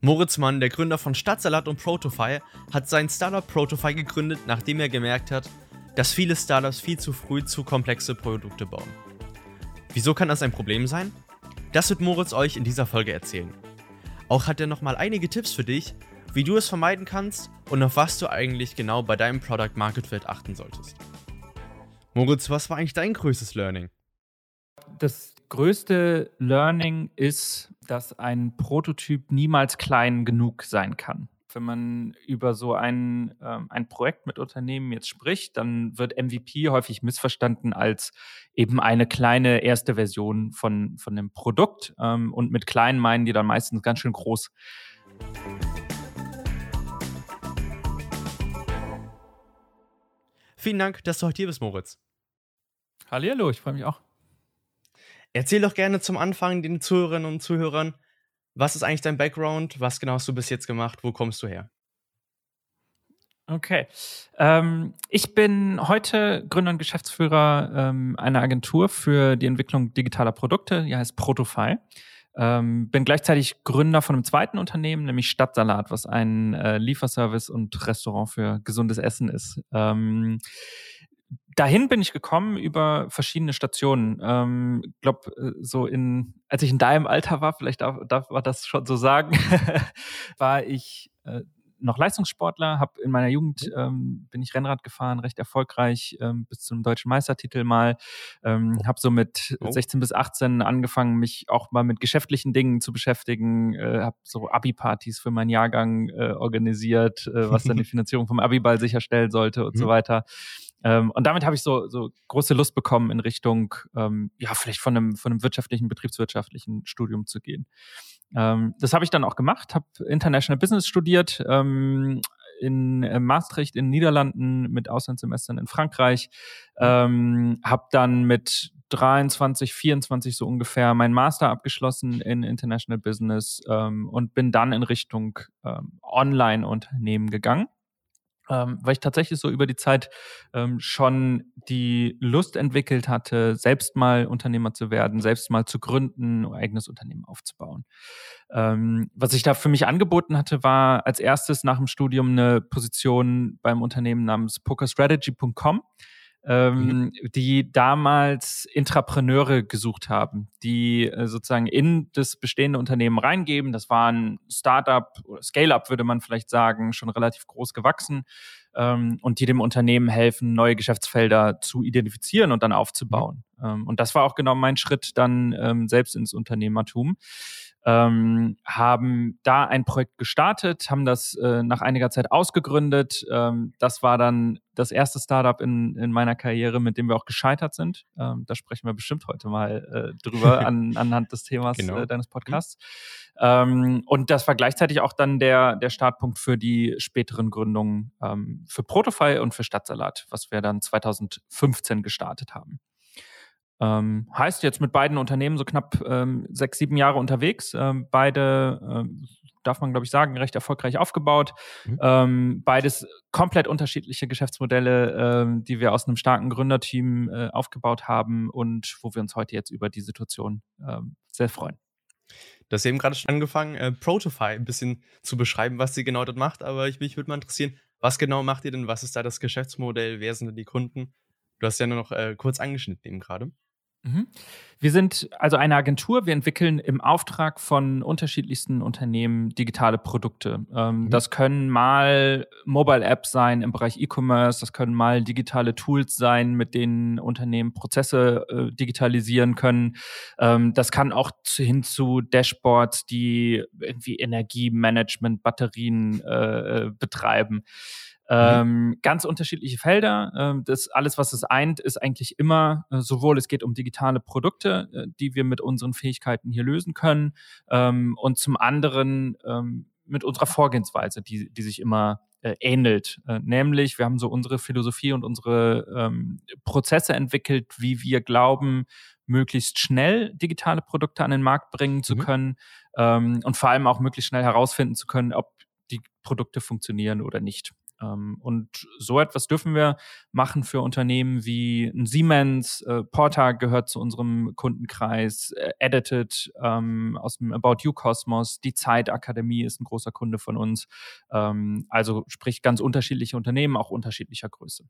Moritz Mann, der Gründer von Stadtsalat und Protofy, hat sein Startup Protofy gegründet, nachdem er gemerkt hat, dass viele Startups viel zu früh zu komplexe Produkte bauen. Wieso kann das ein Problem sein? Das wird Moritz euch in dieser Folge erzählen. Auch hat er nochmal einige Tipps für dich, wie du es vermeiden kannst und auf was du eigentlich genau bei deinem Product Market Fit achten solltest. Moritz, was war eigentlich dein größtes Learning? Das größte Learning ist, dass ein Prototyp niemals klein genug sein kann. Wenn man über so ein, äh, ein Projekt mit Unternehmen jetzt spricht, dann wird MVP häufig missverstanden als eben eine kleine erste Version von, von dem Produkt. Ähm, und mit klein meinen die dann meistens ganz schön groß. Vielen Dank, dass du heute hier bist, Moritz. Hallo, ich freue mich auch. Erzähl doch gerne zum Anfang den Zuhörerinnen und Zuhörern, was ist eigentlich dein Background? Was genau hast du bis jetzt gemacht? Wo kommst du her? Okay. Ähm, ich bin heute Gründer und Geschäftsführer ähm, einer Agentur für die Entwicklung digitaler Produkte, die heißt Protofy. Ähm, bin gleichzeitig Gründer von einem zweiten Unternehmen, nämlich Stadtsalat, was ein äh, Lieferservice und Restaurant für gesundes Essen ist. Ähm, dahin bin ich gekommen über verschiedene Stationen. Ähm, glaube, äh, so in, als ich in deinem Alter war, vielleicht darf, darf man das schon so sagen, war ich äh, noch Leistungssportler, habe in meiner Jugend mhm. ähm, bin ich Rennrad gefahren, recht erfolgreich ähm, bis zum deutschen Meistertitel mal. Ähm, habe so mit oh. 16 bis 18 angefangen, mich auch mal mit geschäftlichen Dingen zu beschäftigen. Äh, habe so Abi-Partys für meinen Jahrgang äh, organisiert, äh, was dann die Finanzierung vom Abi-Ball sicherstellen sollte und mhm. so weiter. Ähm, und damit habe ich so, so große Lust bekommen, in Richtung, ähm, ja, vielleicht von einem, von einem wirtschaftlichen, betriebswirtschaftlichen Studium zu gehen. Ähm, das habe ich dann auch gemacht, habe International Business studiert, ähm, in äh, Maastricht in den Niederlanden mit Auslandssemestern in Frankreich, ähm, habe dann mit 23, 24 so ungefähr mein Master abgeschlossen in International Business ähm, und bin dann in Richtung ähm, Online-Unternehmen gegangen ähm, weil ich tatsächlich so über die Zeit ähm, schon die Lust entwickelt hatte, selbst mal Unternehmer zu werden, selbst mal zu gründen, ein eigenes Unternehmen aufzubauen. Ähm, was ich da für mich angeboten hatte, war als erstes nach dem Studium eine Position beim Unternehmen namens pokerstrategy.com ähm, mhm. die damals Intrapreneure gesucht haben, die äh, sozusagen in das bestehende Unternehmen reingeben. Das war ein Startup oder Scale-up, würde man vielleicht sagen, schon relativ groß gewachsen ähm, und die dem Unternehmen helfen, neue Geschäftsfelder zu identifizieren und dann aufzubauen. Mhm. Ähm, und das war auch genau mein Schritt dann ähm, selbst ins Unternehmertum ähm, haben da ein Projekt gestartet, haben das äh, nach einiger Zeit ausgegründet. Ähm, das war dann das erste Startup in, in meiner Karriere, mit dem wir auch gescheitert sind. Ähm, da sprechen wir bestimmt heute mal äh, drüber an, anhand des Themas genau. äh, deines Podcasts. Mhm. und das war gleichzeitig auch dann der, der Startpunkt für die späteren Gründungen ähm, für Protofy und für Stadtsalat, was wir dann 2015 gestartet haben. Ähm, heißt jetzt mit beiden Unternehmen so knapp ähm, sechs, sieben Jahre unterwegs. Ähm, beide, ähm, darf man glaube ich sagen, recht erfolgreich aufgebaut. Mhm. Ähm, beides komplett unterschiedliche Geschäftsmodelle, ähm, die wir aus einem starken Gründerteam äh, aufgebaut haben und wo wir uns heute jetzt über die Situation sehr freuen. Du hast eben gerade schon angefangen, äh, Protofy ein bisschen zu beschreiben, was sie genau dort macht, aber ich, mich würde mal interessieren, was genau macht ihr denn? Was ist da das Geschäftsmodell? Wer sind denn die Kunden? Du hast ja nur noch äh, kurz angeschnitten eben gerade. Mhm. Wir sind also eine Agentur. Wir entwickeln im Auftrag von unterschiedlichsten Unternehmen digitale Produkte. Ähm, mhm. Das können mal Mobile Apps sein im Bereich E-Commerce. Das können mal digitale Tools sein, mit denen Unternehmen Prozesse äh, digitalisieren können. Ähm, das kann auch hin zu Dashboards, die irgendwie Energiemanagement, Batterien äh, äh betreiben. Mhm. Ähm, ganz unterschiedliche Felder. Ähm, das alles, was es eint, ist eigentlich immer äh, sowohl es geht um digitale Produkte, äh, die wir mit unseren Fähigkeiten hier lösen können, ähm, und zum anderen ähm, mit unserer Vorgehensweise, die, die sich immer äh, ähnelt. Äh, nämlich, wir haben so unsere Philosophie und unsere ähm, Prozesse entwickelt, wie wir glauben, möglichst schnell digitale Produkte an den Markt bringen zu mhm. können ähm, und vor allem auch möglichst schnell herausfinden zu können, ob die Produkte funktionieren oder nicht. Ähm, und so etwas dürfen wir machen für Unternehmen wie ein Siemens, äh, Porta gehört zu unserem Kundenkreis, äh, Edited ähm, aus dem About You Kosmos, die Zeitakademie ist ein großer Kunde von uns. Ähm, also sprich ganz unterschiedliche Unternehmen, auch unterschiedlicher Größe.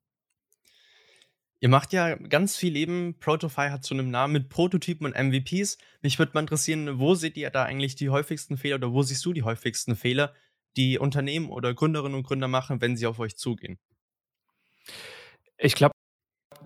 Ihr macht ja ganz viel eben. Protofy hat so einen Namen mit Prototypen und MVPs. Mich würde mal interessieren, wo seht ihr da eigentlich die häufigsten Fehler oder wo siehst du die häufigsten Fehler, die Unternehmen oder Gründerinnen und Gründer machen, wenn sie auf euch zugehen? Ich glaube,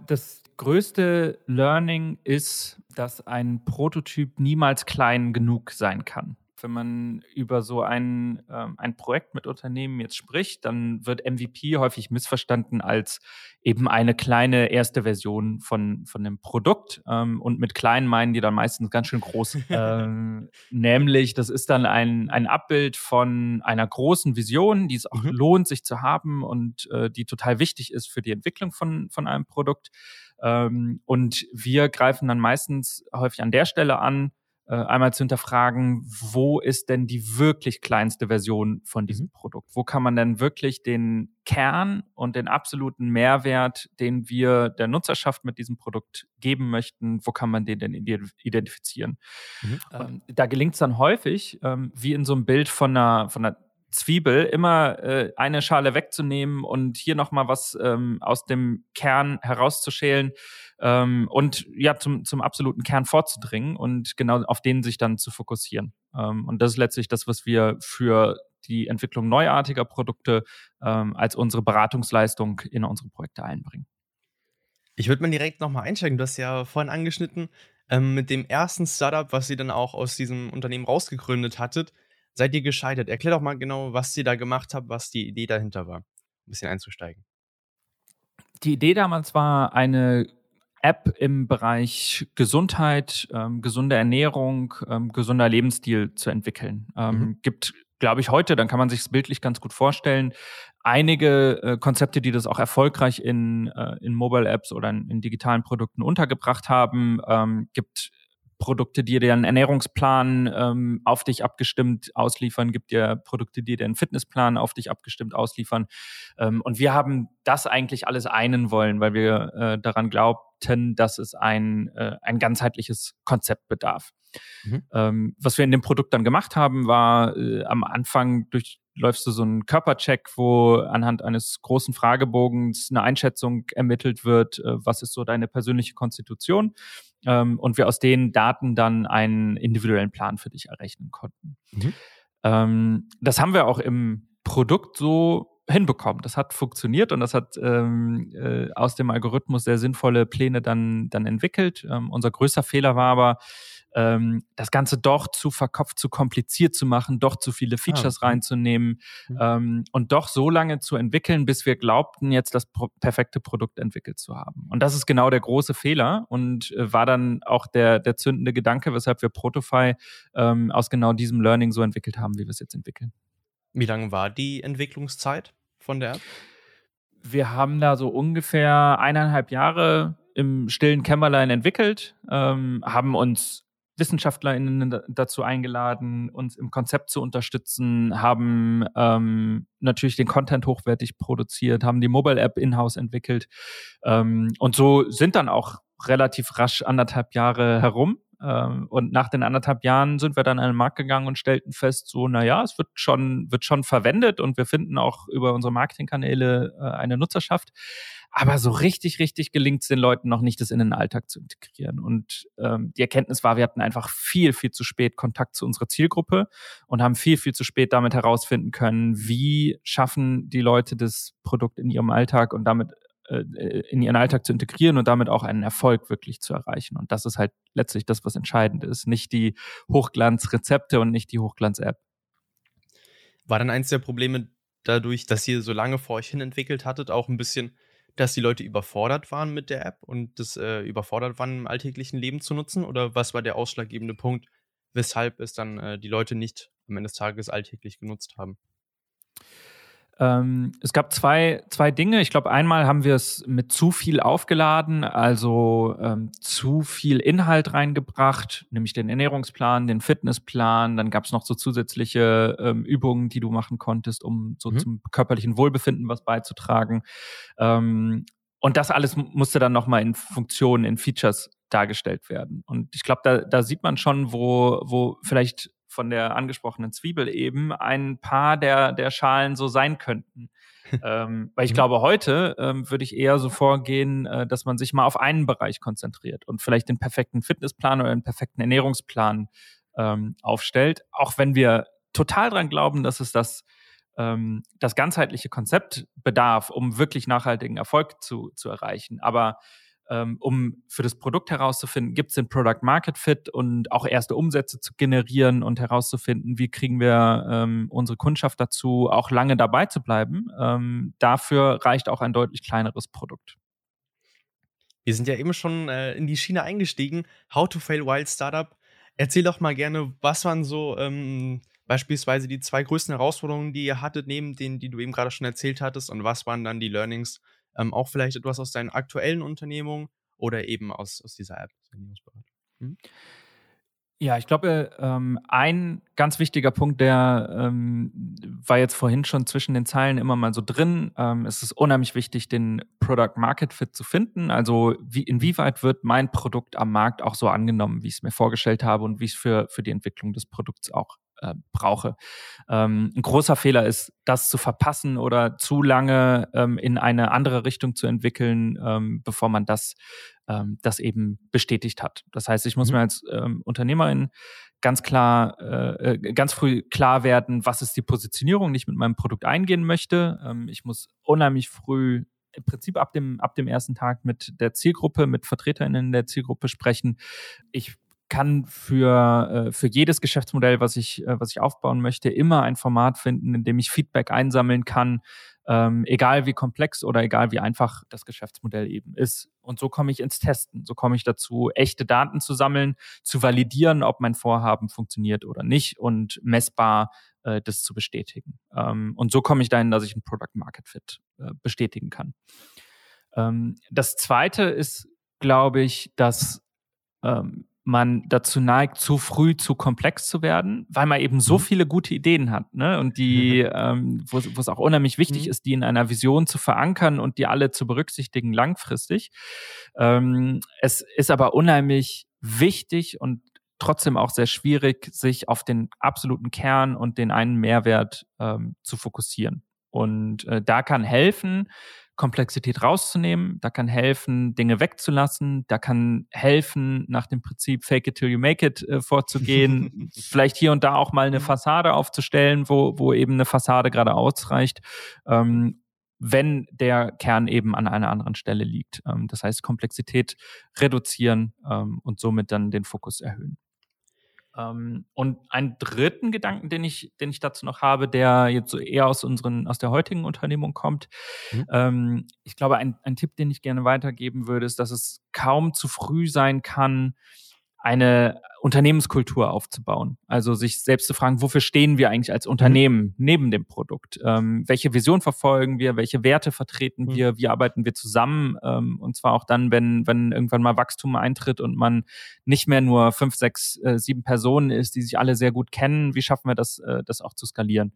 das größte Learning ist, dass ein Prototyp niemals klein genug sein kann wenn man über so ein, ähm, ein Projekt mit Unternehmen jetzt spricht, dann wird MVP häufig missverstanden als eben eine kleine erste Version von, von dem Produkt. Ähm, und mit klein meinen die dann meistens ganz schön groß. ähm, nämlich, das ist dann ein, ein Abbild von einer großen Vision, die es auch mhm. lohnt, sich zu haben und äh, die total wichtig ist für die Entwicklung von, von einem Produkt. Ähm, und wir greifen dann meistens häufig an der Stelle an, einmal zu hinterfragen, wo ist denn die wirklich kleinste Version von diesem mhm. Produkt? Wo kann man denn wirklich den Kern und den absoluten Mehrwert, den wir der Nutzerschaft mit diesem Produkt geben möchten, wo kann man den denn identifizieren? Mhm. Ähm, da gelingt es dann häufig, ähm, wie in so einem Bild von einer, von einer Zwiebel immer äh, eine Schale wegzunehmen und hier nochmal was ähm, aus dem Kern herauszuschälen ähm, und ja zum, zum absoluten Kern vorzudringen und genau auf den sich dann zu fokussieren. Ähm, und das ist letztlich das, was wir für die Entwicklung neuartiger Produkte ähm, als unsere Beratungsleistung in unsere Projekte einbringen. Ich würde mal direkt nochmal einsteigen. Du hast ja vorhin angeschnitten, ähm, mit dem ersten Startup, was ihr dann auch aus diesem Unternehmen rausgegründet hattet, seid ihr gescheitert? Erklär doch mal genau, was ihr da gemacht habt, was die Idee dahinter war. Ein bisschen einzusteigen. Die Idee damals war, eine App im Bereich Gesundheit, ähm, gesunde Ernährung, ähm, gesunder Lebensstil zu entwickeln. Ähm, mhm. Gibt, glaube ich, heute, dann kann man sich es bildlich ganz gut vorstellen, einige äh, Konzepte, die das auch erfolgreich in, äh, in Mobile Apps oder in, in digitalen Produkten untergebracht haben. Ähm, gibt Produkte, die dir einen Ernährungsplan ähm, auf dich abgestimmt ausliefern, gibt dir Produkte, die dir einen Fitnessplan auf dich abgestimmt ausliefern. Ähm, und wir haben das eigentlich alles einen wollen, weil wir äh, daran glaubten, dass es ein, äh, ein ganzheitliches Konzept bedarf. Mhm. Ähm, was wir in dem Produkt dann gemacht haben, war äh, am Anfang durch läufst du so einen Körpercheck, wo anhand eines großen Fragebogens eine Einschätzung ermittelt wird, äh, was ist so deine persönliche Konstitution ähm, und wir aus den Daten dann einen individuellen Plan für dich errechnen konnten. Mhm. Ähm, das haben wir auch im Produkt so hinbekommen. Das hat funktioniert und das hat ähm, äh, aus dem Algorithmus sehr sinnvolle Pläne dann, dann entwickelt. Ähm, unser größter Fehler war aber, ähm, das Ganze doch zu verkopft, zu kompliziert zu machen, doch zu viele ah, Features ah, okay. reinzunehmen mhm. ähm, und doch so lange zu entwickeln, bis wir glaubten, jetzt das pro perfekte Produkt entwickelt zu haben. Und das ist genau der große Fehler und äh, war dann auch der, der zündende Gedanke, weshalb wir Protofy ähm, aus genau diesem Learning so entwickelt haben, wie wir es jetzt entwickeln. Wie lange war die Entwicklungszeit von der App? Wir haben da so ungefähr eineinhalb Jahre im stillen Kämmerlein entwickelt, ähm, haben uns WissenschaftlerInnen dazu eingeladen, uns im Konzept zu unterstützen, haben ähm, natürlich den Content hochwertig produziert, haben die Mobile App in-house entwickelt. Ähm, und so sind dann auch relativ rasch anderthalb Jahre herum. Ähm, und nach den anderthalb Jahren sind wir dann an den Markt gegangen und stellten fest, so, naja, es wird schon, wird schon verwendet und wir finden auch über unsere Marketingkanäle äh, eine Nutzerschaft. Aber so richtig, richtig gelingt es den Leuten noch nicht, das in den Alltag zu integrieren. Und ähm, die Erkenntnis war, wir hatten einfach viel, viel zu spät Kontakt zu unserer Zielgruppe und haben viel, viel zu spät damit herausfinden können, wie schaffen die Leute das Produkt in ihrem Alltag und damit in ihren Alltag zu integrieren und damit auch einen Erfolg wirklich zu erreichen. Und das ist halt letztlich das, was entscheidend ist. Nicht die Hochglanzrezepte und nicht die Hochglanz-App. War dann eins der Probleme dadurch, dass ihr so lange vor euch hin entwickelt hattet, auch ein bisschen dass die Leute überfordert waren mit der App und das äh, überfordert waren im alltäglichen Leben zu nutzen? Oder was war der ausschlaggebende Punkt, weshalb es dann äh, die Leute nicht am Ende des Tages alltäglich genutzt haben? Ähm, es gab zwei, zwei Dinge. Ich glaube, einmal haben wir es mit zu viel aufgeladen, also ähm, zu viel Inhalt reingebracht, nämlich den Ernährungsplan, den Fitnessplan. Dann gab es noch so zusätzliche ähm, Übungen, die du machen konntest, um so mhm. zum körperlichen Wohlbefinden was beizutragen. Ähm, und das alles musste dann nochmal in Funktionen, in Features dargestellt werden. Und ich glaube, da, da sieht man schon, wo, wo vielleicht von der angesprochenen Zwiebel eben ein paar der, der Schalen so sein könnten. ähm, weil ich mhm. glaube, heute ähm, würde ich eher so vorgehen, äh, dass man sich mal auf einen Bereich konzentriert und vielleicht den perfekten Fitnessplan oder den perfekten Ernährungsplan ähm, aufstellt. Auch wenn wir total dran glauben, dass es das, ähm, das ganzheitliche Konzept bedarf, um wirklich nachhaltigen Erfolg zu, zu erreichen. Aber um für das Produkt herauszufinden, gibt es den Product Market Fit und auch erste Umsätze zu generieren und herauszufinden, wie kriegen wir ähm, unsere Kundschaft dazu, auch lange dabei zu bleiben. Ähm, dafür reicht auch ein deutlich kleineres Produkt. Wir sind ja eben schon äh, in die Schiene eingestiegen. How to Fail Wild Startup. Erzähl doch mal gerne, was waren so ähm, beispielsweise die zwei größten Herausforderungen, die ihr hattet, neben denen, die du eben gerade schon erzählt hattest, und was waren dann die Learnings, ähm, auch vielleicht etwas aus deinen aktuellen Unternehmungen oder eben aus, aus dieser App. Hm? Ja, ich glaube, ähm, ein ganz wichtiger Punkt, der ähm, war jetzt vorhin schon zwischen den Zeilen immer mal so drin. Ähm, es ist unheimlich wichtig, den Product Market Fit zu finden. Also wie, inwieweit wird mein Produkt am Markt auch so angenommen, wie ich es mir vorgestellt habe und wie es für, für die Entwicklung des Produkts auch äh, brauche. Ähm, ein großer Fehler ist, das zu verpassen oder zu lange ähm, in eine andere Richtung zu entwickeln, ähm, bevor man das, ähm, das eben bestätigt hat. Das heißt, ich muss mhm. mir als ähm, Unternehmerin ganz klar, äh, äh, ganz früh klar werden, was ist die Positionierung, die ich mit meinem Produkt eingehen möchte. Ähm, ich muss unheimlich früh im Prinzip ab dem, ab dem ersten Tag mit der Zielgruppe, mit VertreterInnen der Zielgruppe sprechen. Ich kann für, äh, für jedes Geschäftsmodell, was ich, äh, was ich aufbauen möchte, immer ein Format finden, in dem ich Feedback einsammeln kann, ähm, egal wie komplex oder egal wie einfach das Geschäftsmodell eben ist. Und so komme ich ins Testen. So komme ich dazu, echte Daten zu sammeln, zu validieren, ob mein Vorhaben funktioniert oder nicht und messbar äh, das zu bestätigen. Ähm, und so komme ich dahin, dass ich ein Product Market Fit äh, bestätigen kann. Ähm, das zweite ist, glaube ich, dass ähm, man dazu neigt, zu früh zu komplex zu werden, weil man eben so mhm. viele gute Ideen hat, ne? Und die, ähm, wo, wo es auch unheimlich wichtig mhm. ist, die in einer Vision zu verankern und die alle zu berücksichtigen langfristig. Ähm, es ist aber unheimlich wichtig und trotzdem auch sehr schwierig, sich auf den absoluten Kern und den einen Mehrwert ähm, zu fokussieren. Und äh, da kann helfen, Komplexität rauszunehmen, da kann helfen, Dinge wegzulassen, da kann helfen, nach dem Prinzip Fake it till you make it äh, vorzugehen, vielleicht hier und da auch mal eine mhm. Fassade aufzustellen, wo, wo eben eine Fassade gerade ausreicht. Ähm, wenn der Kern eben an einer anderen Stelle liegt. Ähm, das heißt, Komplexität reduzieren ähm, und somit dann den Fokus erhöhen. Ähm, und einen dritten Gedanken, den ich, den ich dazu noch habe, der jetzt so eher aus unseren, aus der heutigen Unternehmung kommt. Mhm. Ähm, ich glaube, ein, ein Tipp, den ich gerne weitergeben würde, ist, dass es kaum zu früh sein kann, eine Unternehmenskultur aufzubauen. Also sich selbst zu fragen, wofür stehen wir eigentlich als. Unternehmen neben dem Produkt? Ähm, welche Vision verfolgen wir? Welche Werte vertreten mhm. wir? Wie arbeiten wir zusammen? Ähm, und zwar auch dann, wenn, wenn irgendwann mal Wachstum eintritt und man nicht mehr nur fünf, sechs, äh, sieben Personen ist, die sich alle sehr gut kennen. Wie schaffen wir das, äh, das auch zu skalieren?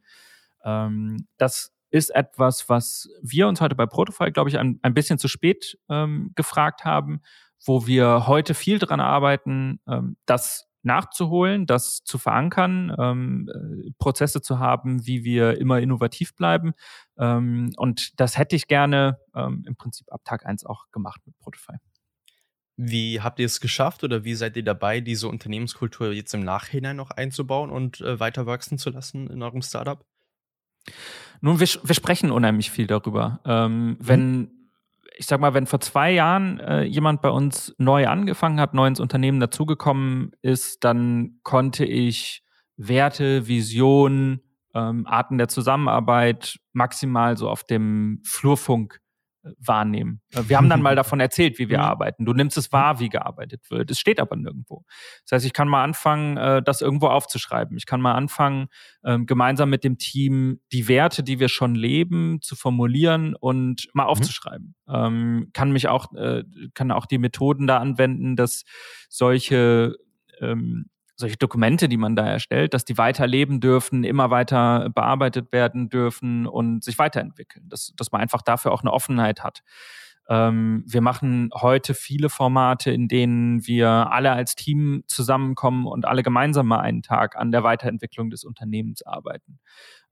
Ähm, das ist etwas, was wir uns heute bei Protofile, glaube ich, ein, ein bisschen zu spät ähm, gefragt haben wo wir heute viel dran arbeiten, ähm, das nachzuholen, das zu verankern, ähm, äh, Prozesse zu haben, wie wir immer innovativ bleiben. Ähm, und das hätte ich gerne ähm, im Prinzip ab Tag eins auch gemacht mit Protify. Wie habt ihr es geschafft oder wie seid ihr dabei, diese Unternehmenskultur jetzt im Nachhinein noch einzubauen und äh, weiter wachsen zu lassen in eurem Startup? Nun, wir, wir sprechen unheimlich viel darüber. Ähm, mhm. Wenn ich sag mal, wenn vor zwei Jahren äh, jemand bei uns neu angefangen hat, neu ins Unternehmen dazugekommen ist, dann konnte ich Werte, Visionen, ähm, Arten der Zusammenarbeit maximal so auf dem Flurfunk wahrnehmen. Äh, wir haben dann mal davon erzählt, wie wir mhm. arbeiten. Du nimmst es wahr, wie gearbeitet wird. Es steht aber nirgendwo. Das heißt, ich kann mal anfangen, äh, das irgendwo aufzuschreiben. Ich kann mal anfangen, ähm, gemeinsam mit dem Team die Werte, die wir schon leben, zu formulieren und mal mhm. aufzuschreiben. Mhm. Kann mich auch, äh, kann auch die Methoden da anwenden, dass solche ähm, solche Dokumente, die man da erstellt, dass die weiterleben dürfen, immer weiter bearbeitet werden dürfen und sich weiterentwickeln. Dass, dass man einfach dafür auch eine Offenheit hat. Ähm, wir machen heute viele Formate, in denen wir alle als Team zusammenkommen und alle gemeinsam mal einen Tag an der Weiterentwicklung des Unternehmens arbeiten.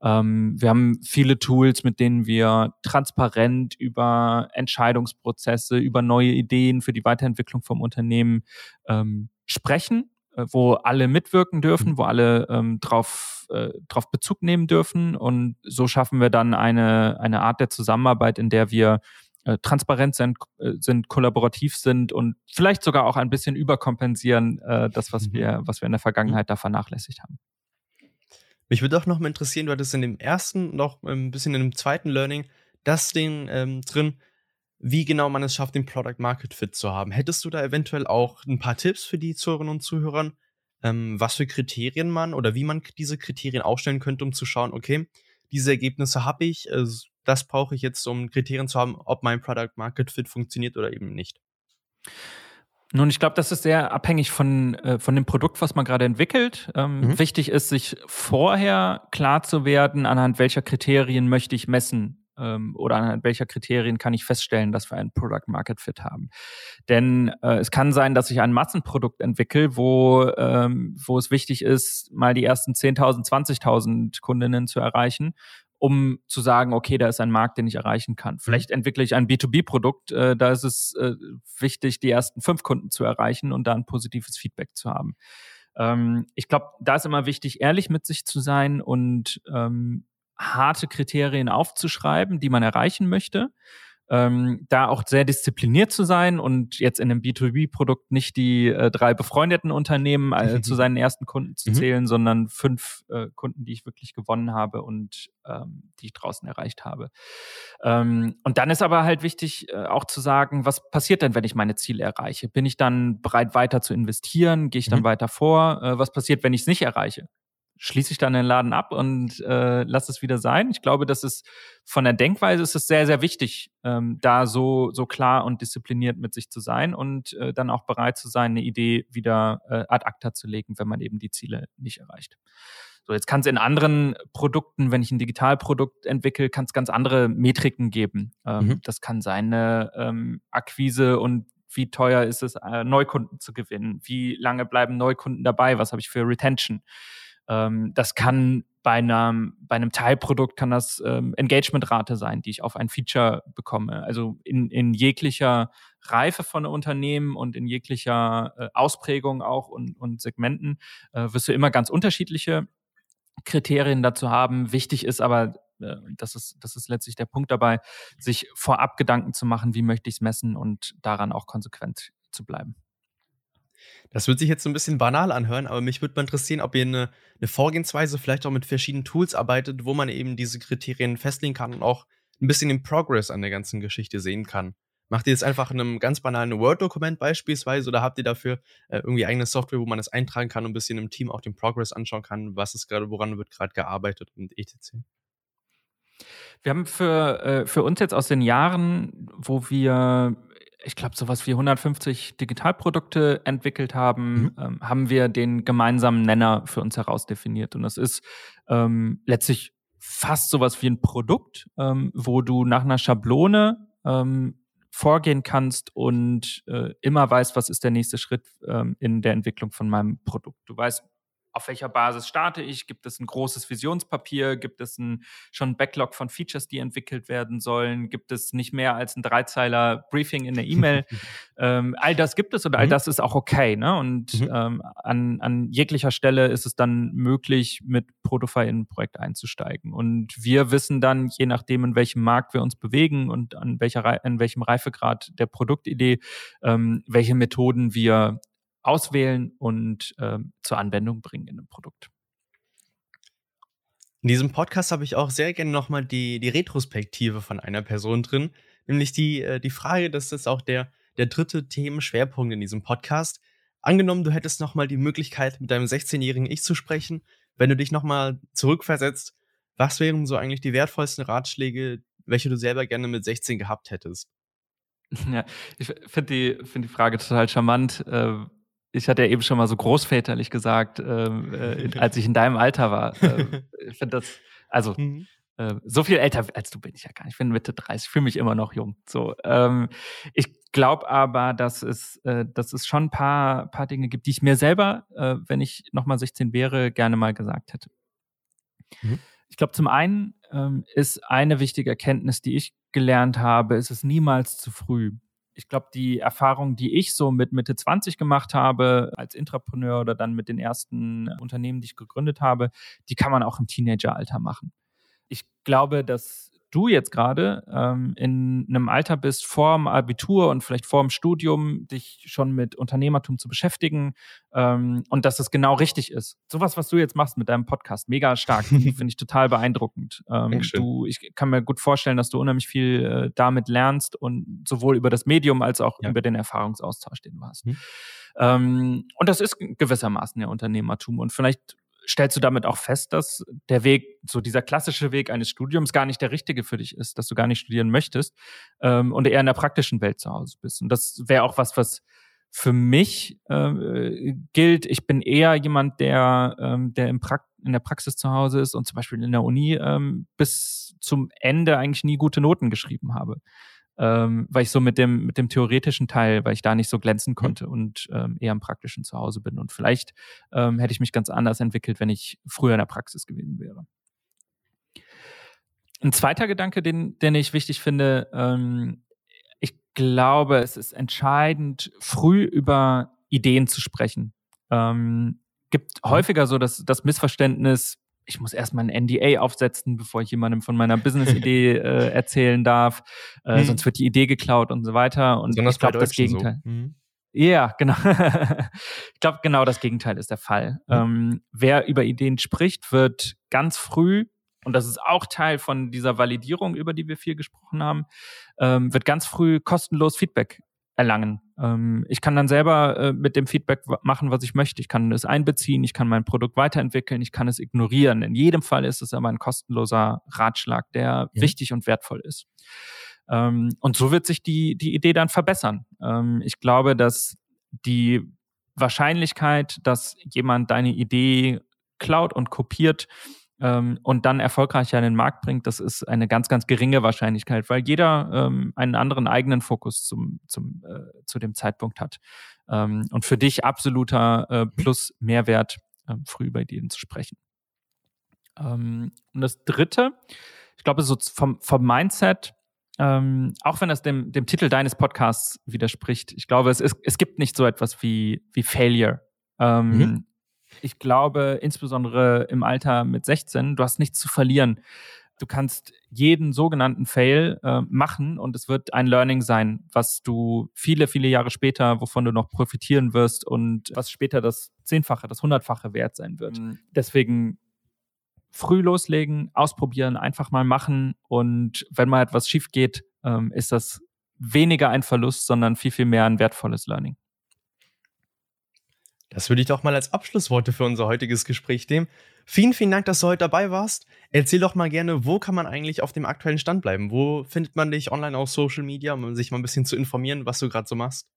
Ähm, wir haben viele Tools, mit denen wir transparent über Entscheidungsprozesse, über neue Ideen für die Weiterentwicklung vom Unternehmen ähm, sprechen wo alle mitwirken dürfen, mhm. wo alle ähm, drauf, äh, drauf Bezug nehmen dürfen. Und so schaffen wir dann eine, eine Art der Zusammenarbeit, in der wir äh, transparent sind, äh, sind, kollaborativ sind und vielleicht sogar auch ein bisschen überkompensieren, äh, das, was mhm. wir, was wir in der Vergangenheit da vernachlässigt haben. Mich würde auch noch mal interessieren, du hattest in dem ersten, noch ein bisschen in dem zweiten Learning, das Ding ähm, drin, wie genau man es schafft, den Product Market Fit zu haben. Hättest du da eventuell auch ein paar Tipps für die Zuhörerinnen und Zuhörer, ähm, was für Kriterien man oder wie man diese Kriterien aufstellen könnte, um zu schauen, okay, diese Ergebnisse habe ich, äh, das brauche ich jetzt, um Kriterien zu haben, ob mein Product Market Fit funktioniert oder eben nicht. Nun, ich glaube, das ist sehr abhängig von, äh, von dem Produkt, was man gerade entwickelt. Ähm, mhm. Wichtig ist, sich vorher klar zu werden, anhand welcher Kriterien möchte ich messen, ähm, oder anhand welcher Kriterien kann ich feststellen, dass wir einen Product Market Fit haben. Denn äh, es kann sein, dass ich ein Massenprodukt entwickle, wo, ähm, wo es wichtig ist, mal die ersten 10.000, 20.000 Kundinnen zu erreichen um zu sagen, okay, da ist ein Markt, den ich erreichen kann. Vielleicht mhm. entwickle ich ein B2B-Produkt, äh, da ist es äh, wichtig, die ersten fünf Kunden zu erreichen und da ein positives Feedback zu haben. Ähm, ich glaube, da ist immer wichtig, ehrlich mit sich zu sein und ähm, harte Kriterien aufzuschreiben, die man erreichen möchte. Ähm, da auch sehr diszipliniert zu sein und jetzt in einem B2B-Produkt nicht die äh, drei befreundeten Unternehmen äh, zu seinen ersten Kunden zu mhm. zählen, sondern fünf äh, Kunden, die ich wirklich gewonnen habe und ähm, die ich draußen erreicht habe. Ähm, und dann ist aber halt wichtig, äh, auch zu sagen, was passiert denn, wenn ich meine Ziele erreiche? Bin ich dann bereit, weiter zu investieren? Gehe ich dann mhm. weiter vor? Äh, was passiert, wenn ich es nicht erreiche? Schließe ich dann den Laden ab und äh, lasse es wieder sein. Ich glaube, das ist von der Denkweise ist es sehr, sehr wichtig, ähm, da so, so klar und diszipliniert mit sich zu sein und äh, dann auch bereit zu sein, eine Idee wieder äh, ad acta zu legen, wenn man eben die Ziele nicht erreicht. So, jetzt kann es in anderen Produkten, wenn ich ein Digitalprodukt entwickle, kann es ganz andere Metriken geben. Ähm, mhm. Das kann sein eine ähm, Akquise und wie teuer ist es, äh, Neukunden zu gewinnen? Wie lange bleiben Neukunden dabei? Was habe ich für Retention? Ähm, das kann bei einem, bei einem Teilprodukt kann das ähm, Engagementrate sein, die ich auf ein Feature bekomme. Also in, in jeglicher Reife von Unternehmen und in jeglicher äh, Ausprägung auch und, und Segmenten äh, wirst du immer ganz unterschiedliche Kriterien dazu haben. Wichtig ist aber, äh, das, ist, das ist letztlich der Punkt dabei, sich vorab Gedanken zu machen, wie möchte ich es messen und daran auch konsequent zu bleiben. Das wird sich jetzt so ein bisschen banal anhören, aber mich würde mal interessieren, ob ihr eine, eine Vorgehensweise vielleicht auch mit verschiedenen Tools arbeitet, wo man eben diese Kriterien festlegen kann und auch ein bisschen den Progress an der ganzen Geschichte sehen kann. Macht ihr jetzt einfach in einem ganz banalen Word-Dokument beispielsweise oder habt ihr dafür äh, irgendwie eigene Software, wo man das eintragen kann und ein bisschen im Team auch den Progress anschauen kann, was ist gerade, woran wird gerade gearbeitet und etc. Wir haben für, äh, für uns jetzt aus den Jahren, wo wir ich glaube, sowas wie 150 Digitalprodukte entwickelt haben, mhm. ähm, haben wir den gemeinsamen Nenner für uns herausdefiniert. Und das ist ähm, letztlich fast sowas wie ein Produkt, ähm, wo du nach einer Schablone ähm, vorgehen kannst und äh, immer weißt, was ist der nächste Schritt ähm, in der Entwicklung von meinem Produkt. Du weißt, auf welcher Basis starte ich? Gibt es ein großes Visionspapier? Gibt es ein, schon ein Backlog von Features, die entwickelt werden sollen? Gibt es nicht mehr als ein Dreizeiler Briefing in der E-Mail? ähm, all das gibt es und all mhm. das ist auch okay. Ne? Und mhm. ähm, an, an jeglicher Stelle ist es dann möglich, mit Protofy in ein Projekt einzusteigen. Und wir wissen dann, je nachdem, in welchem Markt wir uns bewegen und an welcher, in welchem Reifegrad der Produktidee, ähm, welche Methoden wir auswählen und ähm, zur Anwendung bringen in einem Produkt. In diesem Podcast habe ich auch sehr gerne nochmal die, die Retrospektive von einer Person drin, nämlich die, äh, die Frage, das ist auch der, der dritte Themenschwerpunkt in diesem Podcast. Angenommen, du hättest nochmal die Möglichkeit, mit deinem 16-jährigen Ich zu sprechen, wenn du dich nochmal zurückversetzt, was wären so eigentlich die wertvollsten Ratschläge, welche du selber gerne mit 16 gehabt hättest? Ja, ich finde die, find die Frage total charmant. Ähm, ich hatte ja eben schon mal so großväterlich gesagt, ähm, äh, als ich in deinem Alter war. Ähm, ich finde das, also mhm. äh, so viel älter als du bin ich ja gar nicht. Ich bin Mitte 30, fühle mich immer noch jung. So, ähm, ich glaube aber, dass es, äh, dass es schon ein paar, paar Dinge gibt, die ich mir selber, äh, wenn ich nochmal 16 wäre, gerne mal gesagt hätte. Mhm. Ich glaube, zum einen ähm, ist eine wichtige Erkenntnis, die ich gelernt habe, ist es niemals zu früh. Ich glaube, die Erfahrung, die ich so mit Mitte 20 gemacht habe, als Intrapreneur oder dann mit den ersten Unternehmen, die ich gegründet habe, die kann man auch im Teenageralter machen. Ich glaube, dass du jetzt gerade ähm, in einem Alter bist, vor dem Abitur und vielleicht vor dem Studium, dich schon mit Unternehmertum zu beschäftigen ähm, und dass es genau richtig ist. Sowas, was du jetzt machst mit deinem Podcast, mega stark, finde ich total beeindruckend. Ähm, du, ich kann mir gut vorstellen, dass du unheimlich viel äh, damit lernst und sowohl über das Medium als auch ja. über den Erfahrungsaustausch, den du hast. Mhm. Und das ist gewissermaßen ja Unternehmertum. Und vielleicht stellst du damit auch fest, dass der Weg, so dieser klassische Weg eines Studiums gar nicht der richtige für dich ist, dass du gar nicht studieren möchtest ähm, und eher in der praktischen Welt zu Hause bist. Und das wäre auch was, was für mich äh, gilt. Ich bin eher jemand, der, ähm, der im Prakt in der Praxis zu Hause ist und zum Beispiel in der Uni ähm, bis zum Ende eigentlich nie gute Noten geschrieben habe ähm, weil ich so mit dem, mit dem theoretischen Teil, weil ich da nicht so glänzen mhm. konnte und ähm, eher im praktischen zu Hause bin. Und vielleicht ähm, hätte ich mich ganz anders entwickelt, wenn ich früher in der Praxis gewesen wäre. Ein zweiter Gedanke, den, den ich wichtig finde, ähm, ich glaube, es ist entscheidend, früh über Ideen zu sprechen. Ähm, gibt mhm. häufiger so das, das Missverständnis, ich muss erstmal ein NDA aufsetzen, bevor ich jemandem von meiner Business-Idee äh, erzählen darf. Äh, hm. Sonst wird die Idee geklaut und so weiter. Und Besonders ich glaube, das Gegenteil. So. Mhm. Ja, genau. ich glaube, genau das Gegenteil ist der Fall. Mhm. Ähm, wer über Ideen spricht, wird ganz früh, und das ist auch Teil von dieser Validierung, über die wir viel gesprochen haben, ähm, wird ganz früh kostenlos Feedback erlangen. Ähm, ich kann dann selber äh, mit dem Feedback machen, was ich möchte. Ich kann es einbeziehen, ich kann mein Produkt weiterentwickeln, ich kann es ignorieren. In jedem Fall ist es aber ein kostenloser Ratschlag, der ja. wichtig und wertvoll ist. Ähm, und so wird sich die, die Idee dann verbessern. Ähm, ich glaube, dass die Wahrscheinlichkeit, dass jemand deine Idee klaut und kopiert, ähm, und dann erfolgreicher in den Markt bringt, das ist eine ganz, ganz geringe Wahrscheinlichkeit, weil jeder ähm, einen anderen eigenen Fokus zum, zum, äh, zu dem Zeitpunkt hat. Ähm, und für dich absoluter äh, Plus Mehrwert, äh, früh bei denen zu sprechen. Ähm, und das Dritte, ich glaube, so vom, vom Mindset, ähm, auch wenn das dem, dem Titel deines Podcasts widerspricht, ich glaube, es, ist, es gibt nicht so etwas wie, wie Failure. Ähm, mhm ich glaube, insbesondere im Alter mit 16, du hast nichts zu verlieren. Du kannst jeden sogenannten Fail äh, machen und es wird ein Learning sein, was du viele, viele Jahre später, wovon du noch profitieren wirst und was später das Zehnfache, das Hundertfache wert sein wird. Mhm. Deswegen früh loslegen, ausprobieren, einfach mal machen und wenn mal etwas schief geht, ähm, ist das weniger ein Verlust, sondern viel, viel mehr ein wertvolles Learning. Das würde ich doch mal als Abschlussworte für unser heutiges Gespräch nehmen. Vielen, vielen Dank, dass du heute dabei warst. Erzähl doch mal gerne, wo kann man eigentlich auf dem aktuellen Stand bleiben? Wo findet man dich online auf Social Media, um sich mal ein bisschen zu informieren, was du gerade so machst?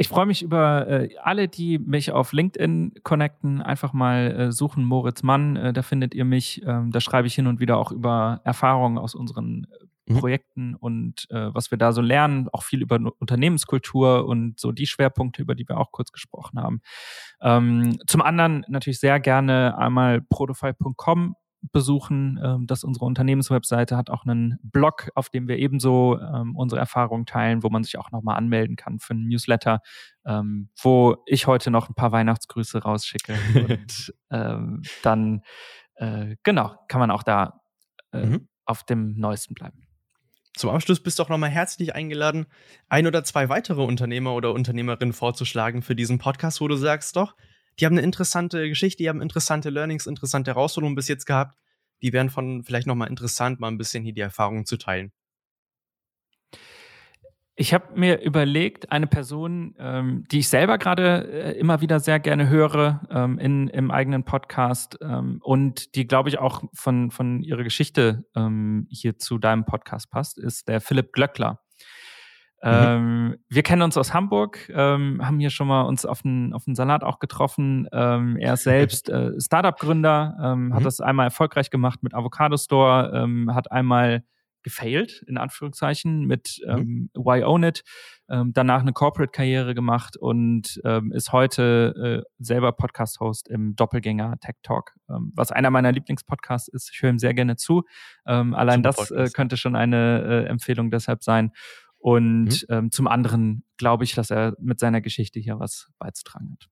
Ich freue mich über äh, alle, die mich auf LinkedIn connecten. Einfach mal äh, suchen Moritz Mann, äh, da findet ihr mich. Ähm, da schreibe ich hin und wieder auch über Erfahrungen aus unseren mhm. Projekten und äh, was wir da so lernen, auch viel über Unternehmenskultur und so die Schwerpunkte, über die wir auch kurz gesprochen haben. Ähm, zum anderen natürlich sehr gerne einmal prodofy.com besuchen. Ähm, das ist unsere Unternehmenswebseite, hat auch einen Blog, auf dem wir ebenso ähm, unsere Erfahrungen teilen, wo man sich auch nochmal anmelden kann für einen Newsletter, ähm, wo ich heute noch ein paar Weihnachtsgrüße rausschicke. und ähm, dann, äh, genau, kann man auch da äh, mhm. auf dem Neuesten bleiben. Zum Abschluss bist du auch nochmal herzlich eingeladen, ein oder zwei weitere Unternehmer oder Unternehmerinnen vorzuschlagen für diesen Podcast, wo du sagst, doch, die haben eine interessante Geschichte, die haben interessante Learnings, interessante Herausforderungen bis jetzt gehabt. Die wären von vielleicht nochmal interessant, mal ein bisschen hier die Erfahrungen zu teilen. Ich habe mir überlegt, eine Person, ähm, die ich selber gerade äh, immer wieder sehr gerne höre ähm, in, im eigenen Podcast ähm, und die, glaube ich, auch von, von ihrer Geschichte ähm, hier zu deinem Podcast passt, ist der Philipp Glöckler. Mhm. Ähm, wir kennen uns aus Hamburg, ähm, haben hier schon mal uns auf den, auf den Salat auch getroffen. Ähm, er ist selbst äh, Startup-Gründer, ähm, mhm. hat das einmal erfolgreich gemacht mit Avocado Store, ähm, hat einmal gefailt, in Anführungszeichen, mit mhm. ähm, Why Own It, ähm, danach eine Corporate-Karriere gemacht und ähm, ist heute äh, selber Podcast-Host im Doppelgänger Tech Talk, ähm, was einer meiner Lieblingspodcasts ist. Ich höre ihm sehr gerne zu. Ähm, allein Super das äh, könnte schon eine äh, Empfehlung deshalb sein. Und mhm. ähm, zum anderen glaube ich, dass er mit seiner Geschichte hier was beizutragen hat.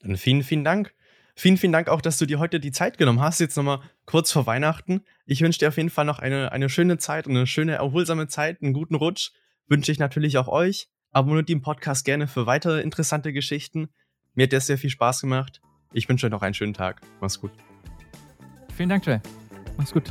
Dann vielen, vielen Dank. Vielen, vielen Dank auch, dass du dir heute die Zeit genommen hast, jetzt nochmal kurz vor Weihnachten. Ich wünsche dir auf jeden Fall noch eine, eine schöne Zeit, eine schöne, erholsame Zeit, einen guten Rutsch. Wünsche ich natürlich auch euch. Abonniert den Podcast gerne für weitere interessante Geschichten. Mir hat das sehr viel Spaß gemacht. Ich wünsche euch noch einen schönen Tag. Mach's gut. Vielen Dank, Jay. Mach's gut.